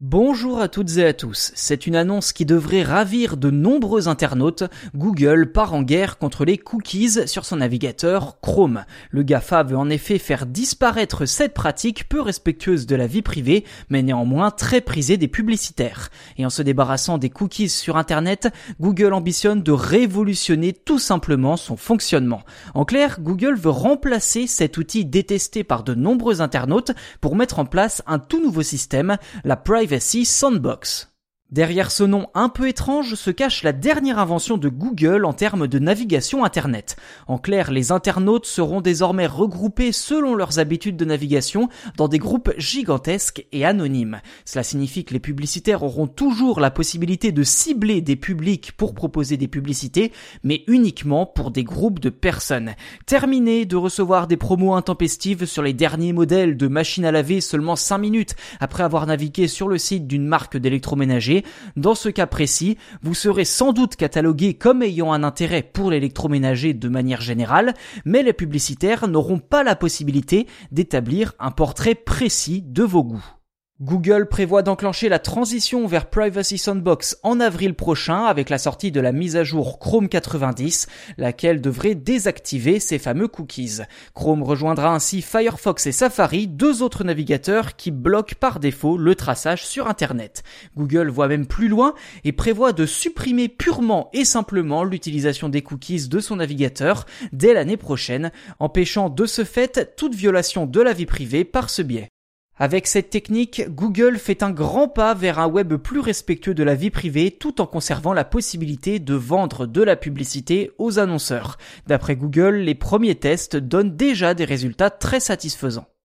Bonjour à toutes et à tous. C'est une annonce qui devrait ravir de nombreux internautes. Google part en guerre contre les cookies sur son navigateur Chrome. Le GAFA veut en effet faire disparaître cette pratique peu respectueuse de la vie privée, mais néanmoins très prisée des publicitaires. Et en se débarrassant des cookies sur Internet, Google ambitionne de révolutionner tout simplement son fonctionnement. En clair, Google veut remplacer cet outil détesté par de nombreux internautes pour mettre en place un tout nouveau système, la Privacy Privacy Sandbox. Derrière ce nom un peu étrange se cache la dernière invention de Google en termes de navigation Internet. En clair, les internautes seront désormais regroupés selon leurs habitudes de navigation dans des groupes gigantesques et anonymes. Cela signifie que les publicitaires auront toujours la possibilité de cibler des publics pour proposer des publicités, mais uniquement pour des groupes de personnes. Terminé de recevoir des promos intempestives sur les derniers modèles de machines à laver seulement 5 minutes après avoir navigué sur le site d'une marque d'électroménager dans ce cas précis, vous serez sans doute catalogué comme ayant un intérêt pour l'électroménager de manière générale, mais les publicitaires n'auront pas la possibilité d'établir un portrait précis de vos goûts. Google prévoit d'enclencher la transition vers Privacy Sandbox en avril prochain avec la sortie de la mise à jour Chrome 90, laquelle devrait désactiver ces fameux cookies. Chrome rejoindra ainsi Firefox et Safari, deux autres navigateurs qui bloquent par défaut le traçage sur Internet. Google voit même plus loin et prévoit de supprimer purement et simplement l'utilisation des cookies de son navigateur dès l'année prochaine, empêchant de ce fait toute violation de la vie privée par ce biais. Avec cette technique, Google fait un grand pas vers un web plus respectueux de la vie privée tout en conservant la possibilité de vendre de la publicité aux annonceurs. D'après Google, les premiers tests donnent déjà des résultats très satisfaisants.